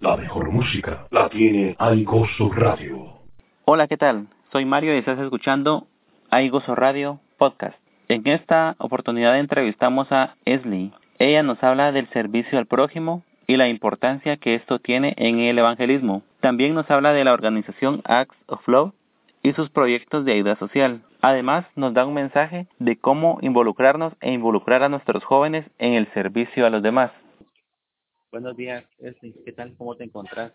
La mejor música la tiene Aigoso Radio. Hola, ¿qué tal? Soy Mario y estás escuchando Aigoso Radio Podcast. En esta oportunidad entrevistamos a Esli. Ella nos habla del servicio al prójimo y la importancia que esto tiene en el evangelismo. También nos habla de la organización Acts of Love y sus proyectos de ayuda social. Además, nos da un mensaje de cómo involucrarnos e involucrar a nuestros jóvenes en el servicio a los demás. Buenos días, ¿qué tal? ¿Cómo te encontrás?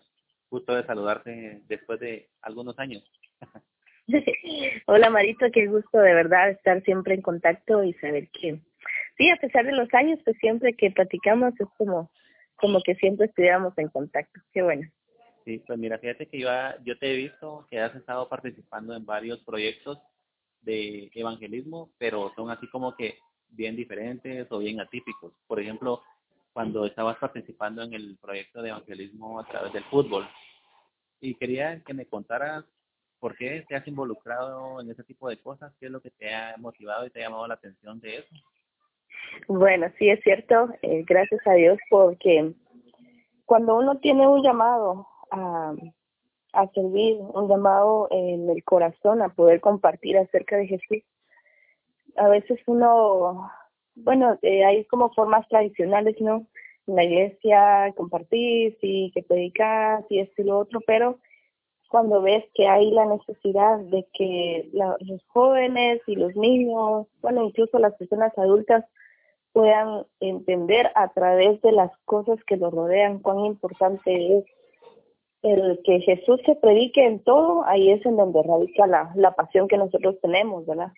Gusto de saludarte después de algunos años. Hola Marito, qué gusto de verdad estar siempre en contacto y saber que, sí, a pesar de los años, pues siempre que platicamos es como, como que siempre estuviéramos en contacto. Qué bueno. Sí, pues mira, fíjate que yo, yo te he visto que has estado participando en varios proyectos de evangelismo, pero son así como que bien diferentes o bien atípicos. Por ejemplo, cuando estabas participando en el proyecto de evangelismo a través del fútbol. Y quería que me contaras por qué te has involucrado en ese tipo de cosas, qué es lo que te ha motivado y te ha llamado la atención de eso. Bueno, sí es cierto, eh, gracias a Dios, porque cuando uno tiene un llamado a, a servir, un llamado en el corazón a poder compartir acerca de Jesús, a veces uno bueno, eh, hay como formas tradicionales, ¿no? En la iglesia compartir, sí, que predicar, y esto y lo otro, pero cuando ves que hay la necesidad de que los jóvenes y los niños, bueno, incluso las personas adultas puedan entender a través de las cosas que los rodean cuán importante es el que Jesús se predique en todo, ahí es en donde radica la, la pasión que nosotros tenemos, ¿verdad?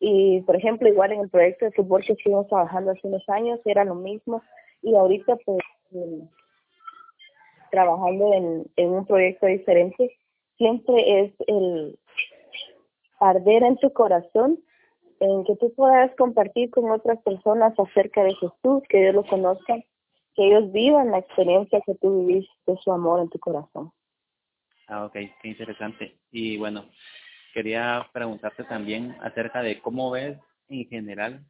Y, por ejemplo, igual en el proyecto de fútbol que estuvimos trabajando hace unos años, era lo mismo. Y ahorita, pues, trabajando en, en un proyecto diferente, siempre es el arder en tu corazón, en que tú puedas compartir con otras personas acerca de Jesús, que ellos lo conozcan, que ellos vivan la experiencia que tú de su amor en tu corazón. Ah, ok, qué interesante. Y bueno, quería preguntarte también acerca de cómo ves en general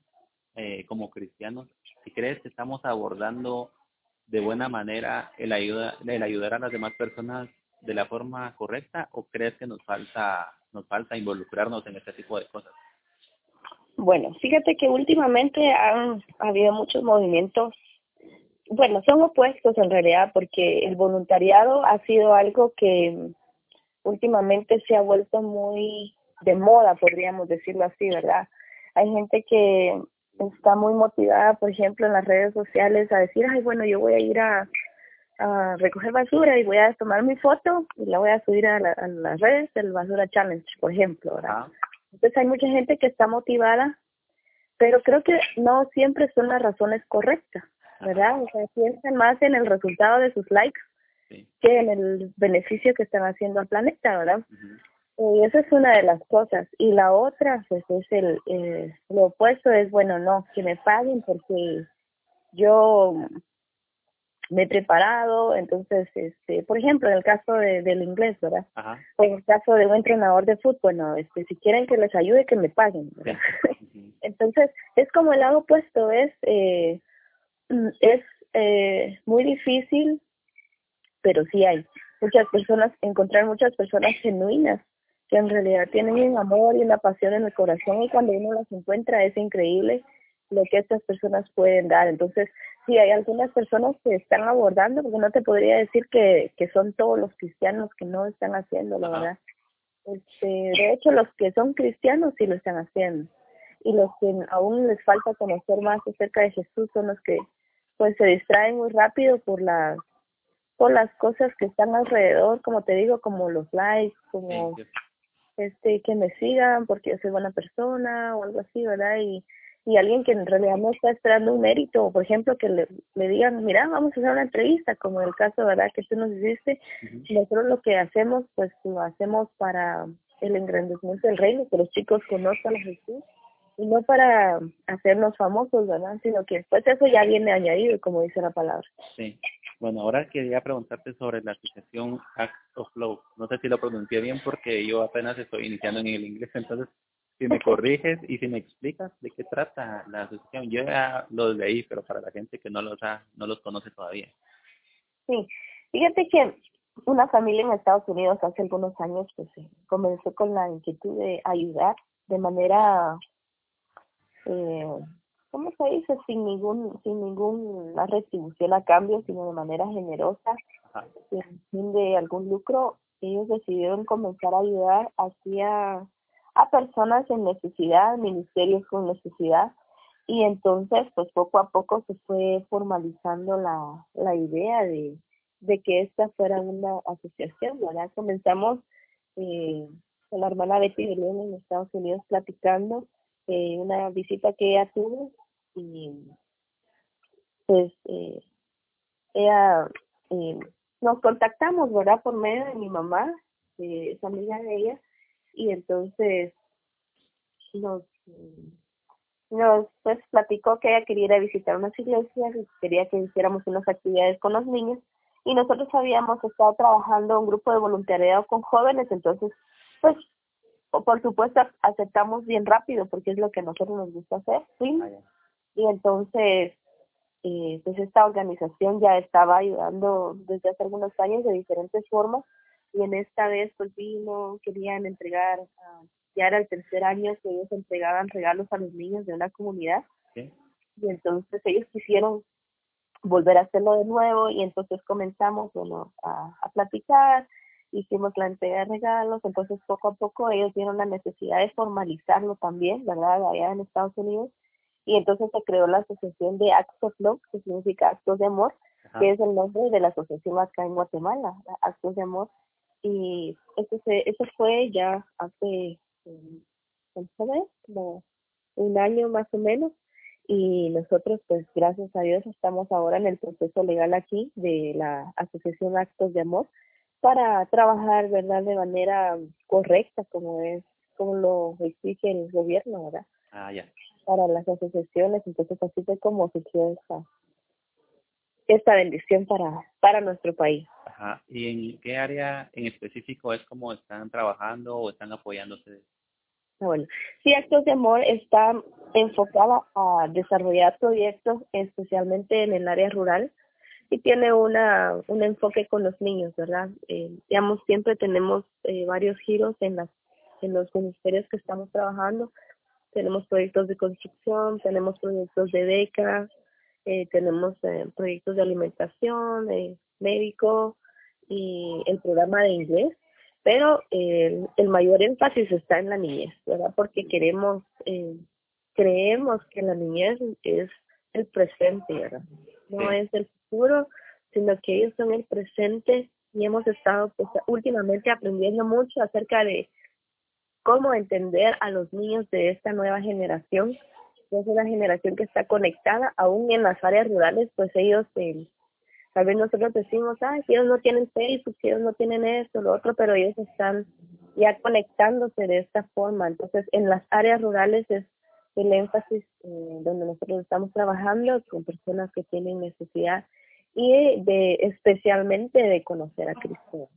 eh, como cristianos, si crees que estamos abordando de buena manera el, ayuda, el ayudar a las demás personas de la forma correcta o crees que nos falta nos falta involucrarnos en este tipo de cosas? Bueno, fíjate que últimamente han habido muchos movimientos, bueno, son opuestos en realidad porque el voluntariado ha sido algo que últimamente se ha vuelto muy de moda, podríamos decirlo así, ¿verdad? Hay gente que está muy motivada, por ejemplo, en las redes sociales a decir, ay, bueno, yo voy a ir a, a recoger basura y voy a tomar mi foto y la voy a subir a, las redes del Basura Challenge, por ejemplo, ¿verdad? Entonces hay mucha gente que está motivada, pero creo que no siempre son las razones correctas, ¿verdad? O sea, piensan más en el resultado de sus likes que en el beneficio que están haciendo al planeta, ¿verdad? Y esa es una de las cosas. Y la otra, pues es el, eh, lo opuesto es, bueno, no, que me paguen porque yo me he preparado, entonces, este, por ejemplo, en el caso de, del inglés, ¿verdad? O en el caso de un entrenador de fútbol, no, este, si quieren que les ayude, que me paguen, ¿verdad? entonces, es como el lado opuesto, es, eh, es eh, muy difícil pero sí hay muchas personas, encontrar muchas personas genuinas que en realidad tienen un amor y una pasión en el corazón y cuando uno las encuentra es increíble lo que estas personas pueden dar. Entonces, sí, hay algunas personas que están abordando, porque no te podría decir que, que son todos los cristianos que no están haciendo, la verdad. Este, de hecho, los que son cristianos sí lo están haciendo. Y los que aún les falta conocer más acerca de Jesús son los que pues se distraen muy rápido por las por las cosas que están alrededor, como te digo, como los likes, como este que me sigan porque yo soy buena persona o algo así, ¿verdad? Y, y alguien que en realidad no está esperando un mérito, por ejemplo, que le, le digan, mira, vamos a hacer una entrevista, como el caso, ¿verdad?, que tú nos hiciste, nosotros lo que hacemos, pues lo hacemos para el engrandecimiento del reino, que los chicos conozcan a Jesús, y no para hacernos famosos, ¿verdad?, sino que después eso ya viene añadido, como dice la palabra. Sí. Bueno, ahora quería preguntarte sobre la asociación Act of Flow. No sé si lo pronuncié bien porque yo apenas estoy iniciando en el inglés, entonces si me corriges y si me explicas de qué trata la asociación. Yo ya los leí, pero para la gente que no los ha, no los conoce todavía. Sí, Fíjate que una familia en Estados Unidos hace algunos años pues comenzó con la inquietud de ayudar de manera eh, ¿cómo se dice? sin ningún sin ninguna retribución a cambio sino de manera generosa sin fin de algún lucro ellos decidieron comenzar a ayudar hacia a personas en necesidad ministerios con necesidad y entonces pues poco a poco se fue formalizando la la idea de de que esta fuera una asociación, ¿verdad? Comenzamos eh, con la hermana Betty de León en Estados Unidos platicando eh, una visita que ella tuvo y pues eh, ella eh, nos contactamos, ¿verdad? Por medio de mi mamá, eh, es amiga de ella, y entonces nos nos pues platicó que ella quería visitar unas iglesias y quería que hiciéramos unas actividades con los niños y nosotros habíamos estado trabajando un grupo de voluntariado con jóvenes, entonces, pues, por supuesto, aceptamos bien rápido porque es lo que a nosotros nos gusta hacer, ¿sí? Ah, y entonces, eh, pues esta organización ya estaba ayudando desde hace algunos años de diferentes formas. Y en esta vez pues vino, querían entregar, uh, ya era el tercer año que ellos entregaban regalos a los niños de una comunidad. Y entonces ellos quisieron volver a hacerlo de nuevo y entonces comenzamos bueno, a, a platicar, hicimos la entrega de regalos, entonces poco a poco ellos vieron la necesidad de formalizarlo también, ¿verdad? Allá en Estados Unidos y entonces se creó la asociación de Acts of Love, que significa Actos de Amor, que es el nombre de la asociación acá en Guatemala, Actos de Amor. Y eso se, eso fue ya hace como un año más o menos. Y nosotros pues gracias a Dios estamos ahora en el proceso legal aquí de la Asociación Actos de Amor para trabajar verdad de manera correcta como es como lo exige el gobierno verdad ah ya para las asociaciones entonces así fue como surgió esta esta bendición para para nuestro país Ajá. y en qué área en específico es como están trabajando o están apoyándose Ah, bueno, sí, Actos de Amor está enfocada a desarrollar proyectos especialmente en el área rural y tiene una un enfoque con los niños, ¿verdad? Eh, digamos, siempre tenemos eh, varios giros en las en los ministerios que estamos trabajando. Tenemos proyectos de construcción, tenemos proyectos de becas, eh, tenemos eh, proyectos de alimentación, médico y el programa de inglés pero eh, el mayor énfasis está en la niñez, ¿verdad? Porque queremos, eh, creemos que la niñez es el presente, ¿verdad? No es el futuro, sino que ellos son el presente y hemos estado pues últimamente aprendiendo mucho acerca de cómo entender a los niños de esta nueva generación, es una generación que está conectada, aún en las áreas rurales, pues ellos eh, Tal vez nosotros decimos, ay, si ellos no tienen Facebook, si ellos no tienen esto, lo otro, pero ellos están ya conectándose de esta forma. Entonces, en las áreas rurales es el énfasis eh, donde nosotros estamos trabajando con personas que tienen necesidad y de especialmente de conocer a Cristo.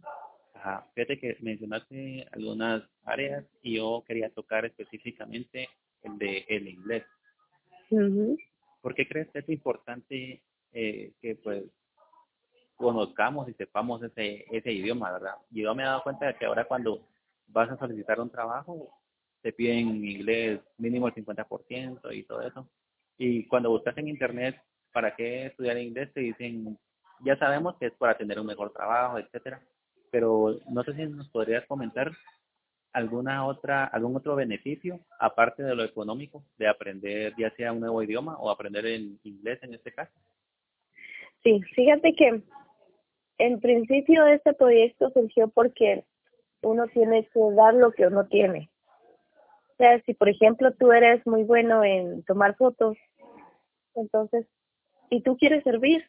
Ajá. Fíjate que mencionaste algunas áreas y yo quería tocar específicamente el de el inglés. ¿Por qué crees que es importante eh, que pues conozcamos y sepamos ese, ese idioma, ¿verdad? Yo me he dado cuenta de que ahora cuando vas a solicitar un trabajo, te piden inglés mínimo el 50% y todo eso. Y cuando buscas en internet para qué estudiar inglés, te dicen, ya sabemos que es para tener un mejor trabajo, etcétera. Pero no sé si nos podrías comentar alguna otra, algún otro beneficio, aparte de lo económico, de aprender ya sea un nuevo idioma o aprender el inglés en este caso. Sí, fíjate que en principio este proyecto surgió porque uno tiene que dar lo que uno tiene. O sea, si por ejemplo tú eres muy bueno en tomar fotos, entonces, y tú quieres servir,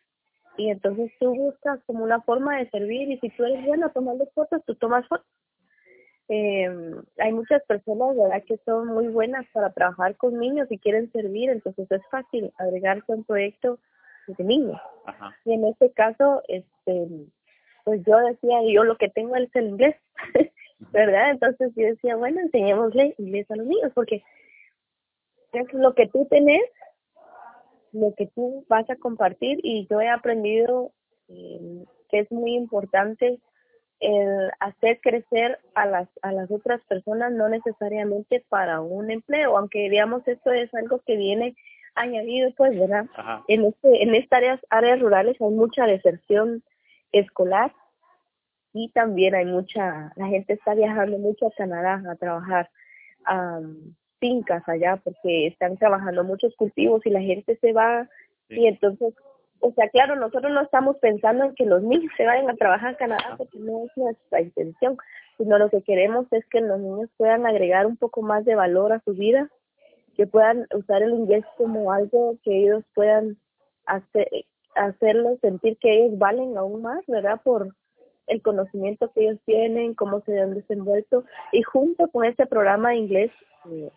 y entonces tú buscas como una forma de servir, y si tú eres bueno tomando fotos, tú tomas fotos. Eh, hay muchas personas, ¿verdad?, que son muy buenas para trabajar con niños y quieren servir, entonces es fácil agregarse a un proyecto de niños. Y en este caso, este, pues yo decía, yo lo que tengo es el inglés, ¿verdad? Entonces yo decía, bueno, enseñémosle inglés a los niños, porque es lo que tú tenés, lo que tú vas a compartir, y yo he aprendido eh, que es muy importante el hacer crecer a las a las otras personas no necesariamente para un empleo aunque digamos esto es algo que viene añadido pues verdad en este en estas áreas áreas rurales hay mucha deserción escolar y también hay mucha la gente está viajando mucho a Canadá a trabajar fincas allá porque están trabajando muchos cultivos y la gente se va. Y entonces o sea, claro, nosotros no estamos pensando en que los niños se vayan a trabajar a Canadá porque no es nuestra intención, sino lo que queremos es que los niños puedan agregar un poco más de valor a su vida, que puedan usar el inglés como algo que ellos puedan hacer, hacerlos sentir que ellos valen aún más, ¿verdad? Por el conocimiento que ellos tienen, cómo se han desenvuelto y junto con este programa de inglés eh,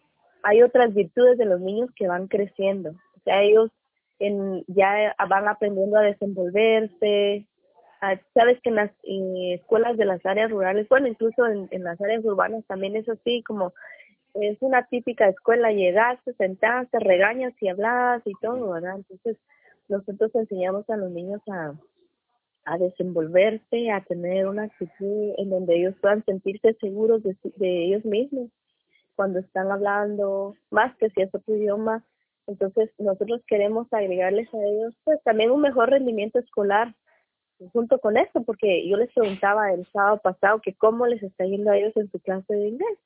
hay otras virtudes de los niños que van creciendo. O sea, ellos en, ya van aprendiendo a desenvolverse. Sabes que en las escuelas de las áreas rurales, bueno, incluso en, las áreas urbanas también es así, como es una típica escuela, llegaste, sentaste, regañas y hablas y todo, ¿verdad? Entonces, nosotros enseñamos a los niños a, a desenvolverse, a tener una actitud en donde ellos puedan sentirse seguros de, de ellos mismos cuando están hablando, más que si es otro idioma, entonces, nosotros queremos agregarles a ellos pues también un mejor rendimiento escolar junto con esto, porque yo les preguntaba el sábado pasado que cómo les está yendo a ellos en su clase de inglés.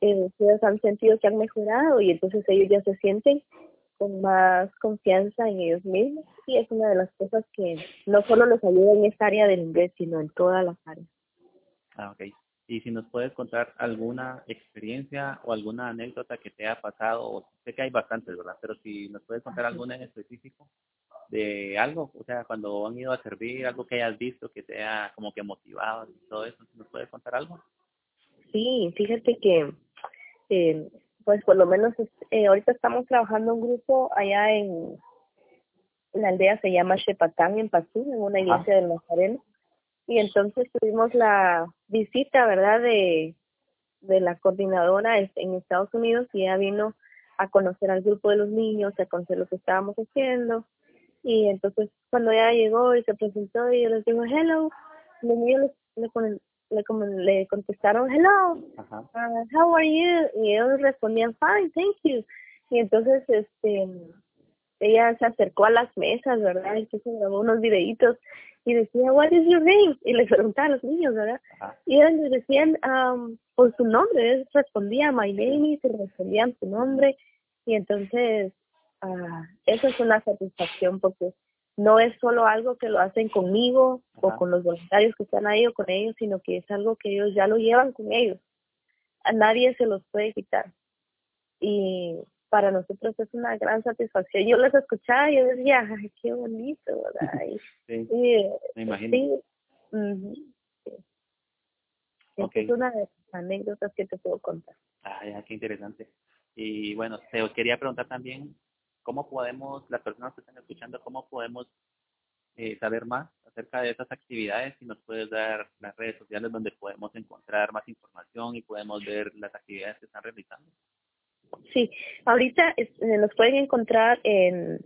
Eh, ellos han sentido que han mejorado y entonces ellos ya se sienten con más confianza en ellos mismos y es una de las cosas que no solo los ayuda en esta área del inglés, sino en todas las áreas. Ah, okay y si nos puedes contar alguna experiencia o alguna anécdota que te haya pasado, sé que hay bastantes, ¿verdad? Pero si nos puedes contar alguna en específico de algo, o sea, cuando han ido a servir, algo que hayas visto que te haya como que motivado y todo eso, ¿nos puedes contar algo? Sí, fíjate que, eh, pues por lo menos eh, ahorita estamos trabajando un grupo allá en, la aldea se llama Shepatán, en Pazú, en una iglesia del Nazareno y entonces tuvimos la visita, ¿verdad?, de, de la coordinadora en Estados Unidos y ella vino a conocer al grupo de los niños, a conocer lo que estábamos haciendo. Y entonces cuando ella llegó y se presentó y yo les digo, hello, los niños le, le, le contestaron, hello, uh, how are you? Y ellos respondían, fine, thank you. Y entonces este ella se acercó a las mesas, ¿verdad? Y se grabó unos videitos y decía, what is your name? Y le preguntaba a los niños, ¿verdad? Y ellos les decían um, por su nombre, él respondía my name y se respondían su nombre. Y entonces, uh, eso es una satisfacción porque no es solo algo que lo hacen conmigo o con los voluntarios que están ahí o con ellos, sino que es algo que ellos ya lo llevan con ellos. A nadie se los puede quitar. Y para nosotros es una gran satisfacción. Yo les escuchaba y yo decía, ay, qué bonito, ¿verdad? sí, me imagino. Sí, Es una de las anécdotas que te puedo contar. Ay, qué interesante. Y bueno, te quería preguntar también, ¿cómo podemos, las personas que están escuchando, cómo podemos eh, saber más acerca de estas actividades? Si nos puedes dar las redes sociales donde podemos encontrar más información y podemos ver las actividades que están realizando. Sí, ahorita eh, nos pueden encontrar en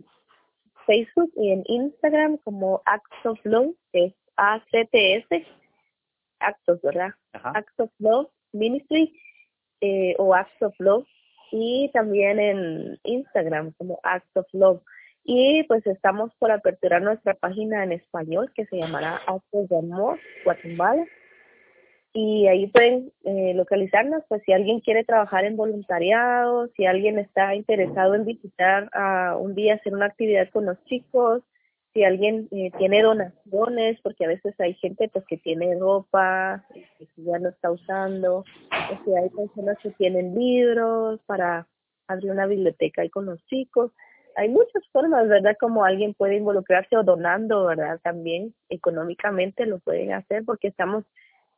Facebook y en Instagram como Acts of Love, que es A-C-T-S, Actos, ¿verdad? Acts of Love Ministry eh, o Acts of Love y también en Instagram como Acts of Love. Y pues estamos por aperturar nuestra página en español que se llamará Actos de Amor Guatemala y ahí pueden eh, localizarnos, pues si alguien quiere trabajar en voluntariado, si alguien está interesado en visitar a un día, hacer una actividad con los chicos, si alguien eh, tiene donaciones, porque a veces hay gente pues que tiene ropa que ya no está usando, o si hay personas que tienen libros para abrir una biblioteca ahí con los chicos. Hay muchas formas, ¿verdad? Como alguien puede involucrarse o donando, ¿verdad? También económicamente lo pueden hacer porque estamos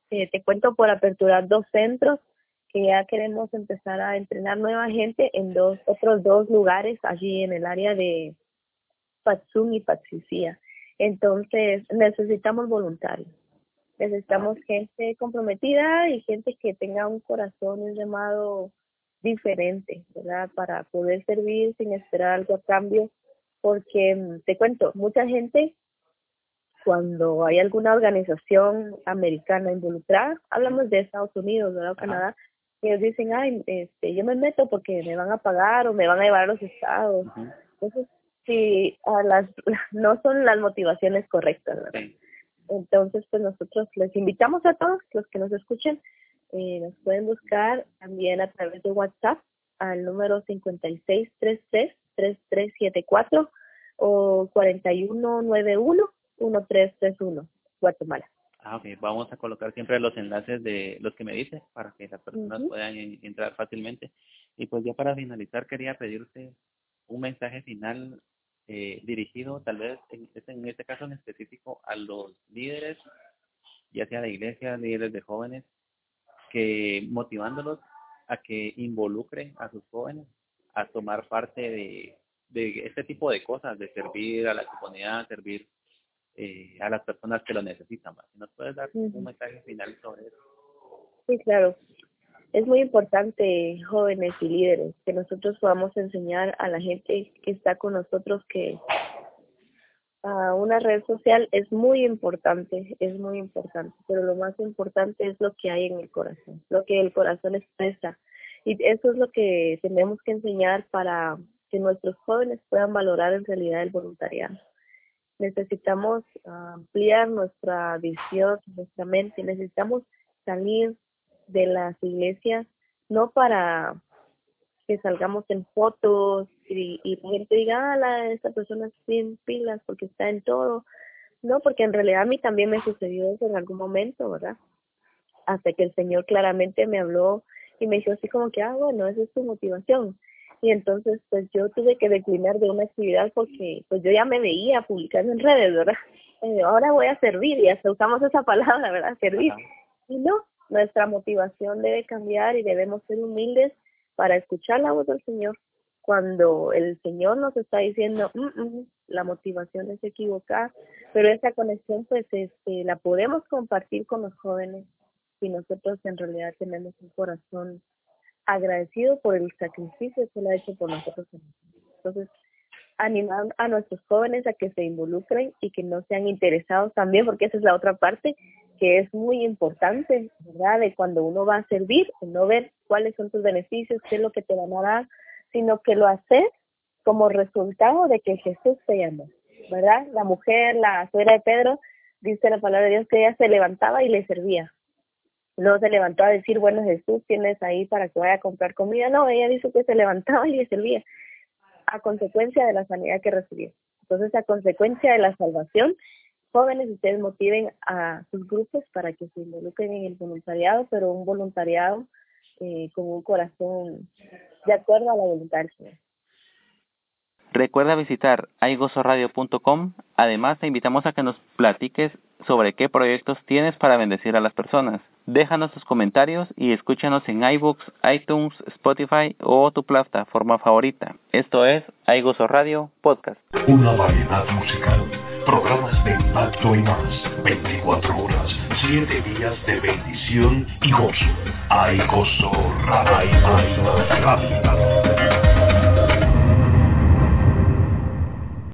eh, te cuento por aperturar dos centros que ya queremos empezar a entrenar nueva gente en dos otros dos lugares allí en el área de Patsum y Patsicía. Entonces necesitamos voluntarios, necesitamos gente comprometida y gente que tenga un corazón, un llamado diferente, ¿verdad? Para poder servir sin esperar algo a cambio, porque mm, te cuento, mucha gente cuando hay alguna organización americana involucrada, hablamos de Estados Unidos, ¿verdad? O Canadá, ellos dicen, ay, este, yo me meto porque me van a pagar o me van a llevar a los estados. Entonces, sí, a las, no son las motivaciones correctas, ¿verdad? Entonces, pues nosotros les invitamos a todos los que nos escuchen, eh, nos pueden buscar también a través de WhatsApp al número 5633-3374 o 4191-1331, Guatemala. Ah, ok. Vamos a colocar siempre los enlaces de los que me dice para que las personas puedan entrar fácilmente. Y pues ya para finalizar quería pedirte un mensaje final eh, dirigido tal vez en, en este caso en específico a los líderes, ya sea de iglesia, líderes de jóvenes, que motivándolos a que involucren a sus jóvenes a tomar parte de, de este tipo de cosas, de servir a la comunidad, servir eh, a las personas que lo necesitan. ¿Nos puedes dar un mensaje final sobre eso? Sí, claro. Es muy importante, jóvenes y líderes, que nosotros podamos enseñar a la gente que está con nosotros que a una red social es muy importante, es muy importante, pero lo más importante es lo que hay en el corazón, lo que el corazón expresa. Y eso es lo que tenemos que enseñar para que nuestros jóvenes puedan valorar en realidad el voluntariado necesitamos ampliar nuestra visión, nuestra mente, necesitamos salir de las iglesias, no para que salgamos en fotos y, y gente diga, ah, la, esta persona es bien pilas porque está en todo. No, porque en realidad a mí también me sucedió eso en algún momento, ¿verdad? Hasta que el Señor claramente me habló y me dijo así como que, ah, bueno, esa es tu motivación y entonces pues yo tuve que declinar de una actividad porque pues yo ya me veía publicando en redes, ¿verdad? Eh, ahora voy a servir y hasta usamos esa palabra, ¿verdad? Servir. Y no, nuestra motivación debe cambiar y debemos ser humildes para escuchar la voz del Señor. Cuando el Señor nos está diciendo, mm, mm, la motivación es equivocada, pero esa conexión pues este, la podemos compartir con los jóvenes si nosotros en realidad tenemos un corazón agradecido por el sacrificio que él ha hecho por nosotros. Entonces, animar a nuestros jóvenes a que se involucren y que no sean interesados también, porque esa es la otra parte que es muy importante, ¿verdad? De cuando uno va a servir, no ver cuáles son tus beneficios, qué es lo que te van a dar, sino que lo haces como resultado de que Jesús te llamó, ¿verdad? La mujer, la suegra de Pedro, dice la palabra de Dios que ella se levantaba y le servía, no se levantó a decir, bueno Jesús, tienes ahí para que vaya a comprar comida. No, ella dijo que se levantaba y le servía a consecuencia de la sanidad que recibió. Entonces, a consecuencia de la salvación, jóvenes, ustedes motiven a sus grupos para que se involucren en el voluntariado, pero un voluntariado eh, con un corazón de acuerdo a la voluntad del Señor. Recuerda visitar aigosoradio.com. Además, te invitamos a que nos platiques sobre qué proyectos tienes para bendecir a las personas. Déjanos tus comentarios y escúchanos en iBooks, iTunes, Spotify o tu plataforma favorita. Esto es iGozo Radio Podcast. Una variedad musical, programas de impacto y más, 24 horas, 7 días de bendición y gozo. iGozo Radio.